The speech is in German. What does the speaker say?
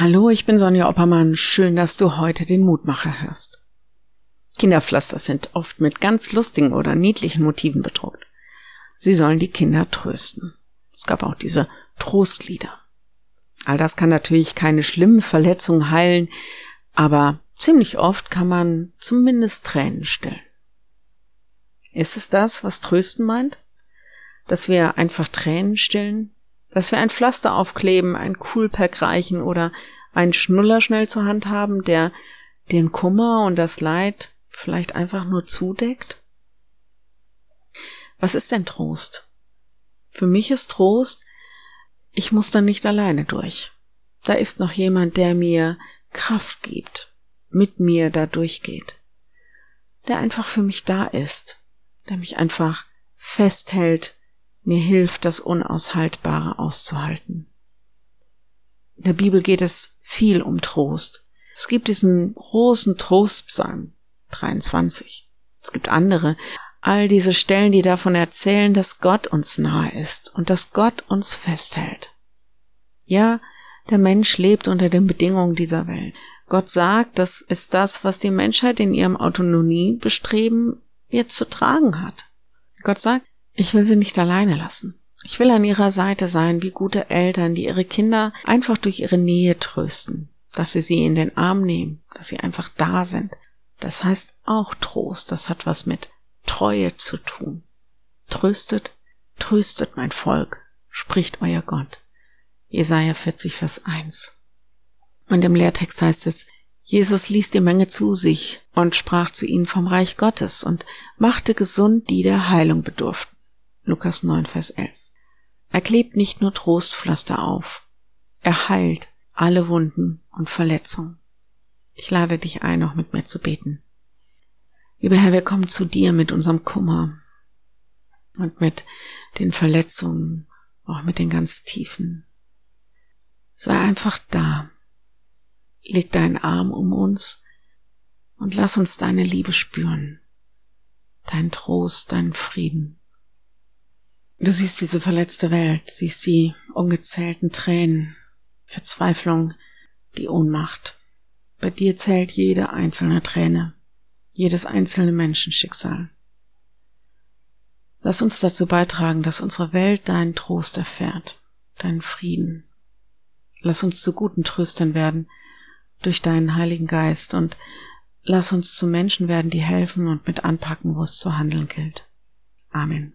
Hallo, ich bin Sonja Oppermann. Schön, dass du heute den Mutmacher hörst. Kinderpflaster sind oft mit ganz lustigen oder niedlichen Motiven bedruckt. Sie sollen die Kinder trösten. Es gab auch diese Trostlieder. All das kann natürlich keine schlimmen Verletzungen heilen, aber ziemlich oft kann man zumindest Tränen stillen. Ist es das, was trösten meint? Dass wir einfach Tränen stillen? Dass wir ein Pflaster aufkleben, ein Coolpack reichen oder einen Schnuller schnell zur Hand haben, der den Kummer und das Leid vielleicht einfach nur zudeckt? Was ist denn Trost? Für mich ist Trost, ich muss da nicht alleine durch. Da ist noch jemand, der mir Kraft gibt, mit mir da durchgeht, der einfach für mich da ist, der mich einfach festhält, mir hilft, das Unaushaltbare auszuhalten. In der Bibel geht es viel um Trost. Es gibt diesen großen Trostpsalm 23. Es gibt andere. All diese Stellen, die davon erzählen, dass Gott uns nahe ist und dass Gott uns festhält. Ja, der Mensch lebt unter den Bedingungen dieser Welt. Gott sagt, das ist das, was die Menschheit in ihrem Autonomiebestreben jetzt zu tragen hat. Gott sagt, ich will sie nicht alleine lassen. Ich will an ihrer Seite sein, wie gute Eltern, die ihre Kinder einfach durch ihre Nähe trösten, dass sie sie in den Arm nehmen, dass sie einfach da sind. Das heißt auch Trost, das hat was mit Treue zu tun. Tröstet, tröstet mein Volk, spricht euer Gott. Jesaja 40, Vers 1. Und im Lehrtext heißt es, Jesus ließ die Menge zu sich und sprach zu ihnen vom Reich Gottes und machte gesund, die der Heilung bedurften. Lukas 9, Vers 11. Er klebt nicht nur Trostpflaster auf, er heilt alle Wunden und Verletzungen. Ich lade dich ein, auch mit mir zu beten. Lieber Herr, wir kommen zu dir mit unserem Kummer und mit den Verletzungen, auch mit den ganz tiefen. Sei einfach da. Leg deinen Arm um uns und lass uns deine Liebe spüren, deinen Trost, deinen Frieden. Du siehst diese verletzte Welt, siehst die ungezählten Tränen, Verzweiflung, die Ohnmacht. Bei dir zählt jede einzelne Träne, jedes einzelne Menschenschicksal. Lass uns dazu beitragen, dass unsere Welt deinen Trost erfährt, deinen Frieden. Lass uns zu guten Tröstern werden durch deinen Heiligen Geist und lass uns zu Menschen werden, die helfen und mit anpacken, wo es zu handeln gilt. Amen.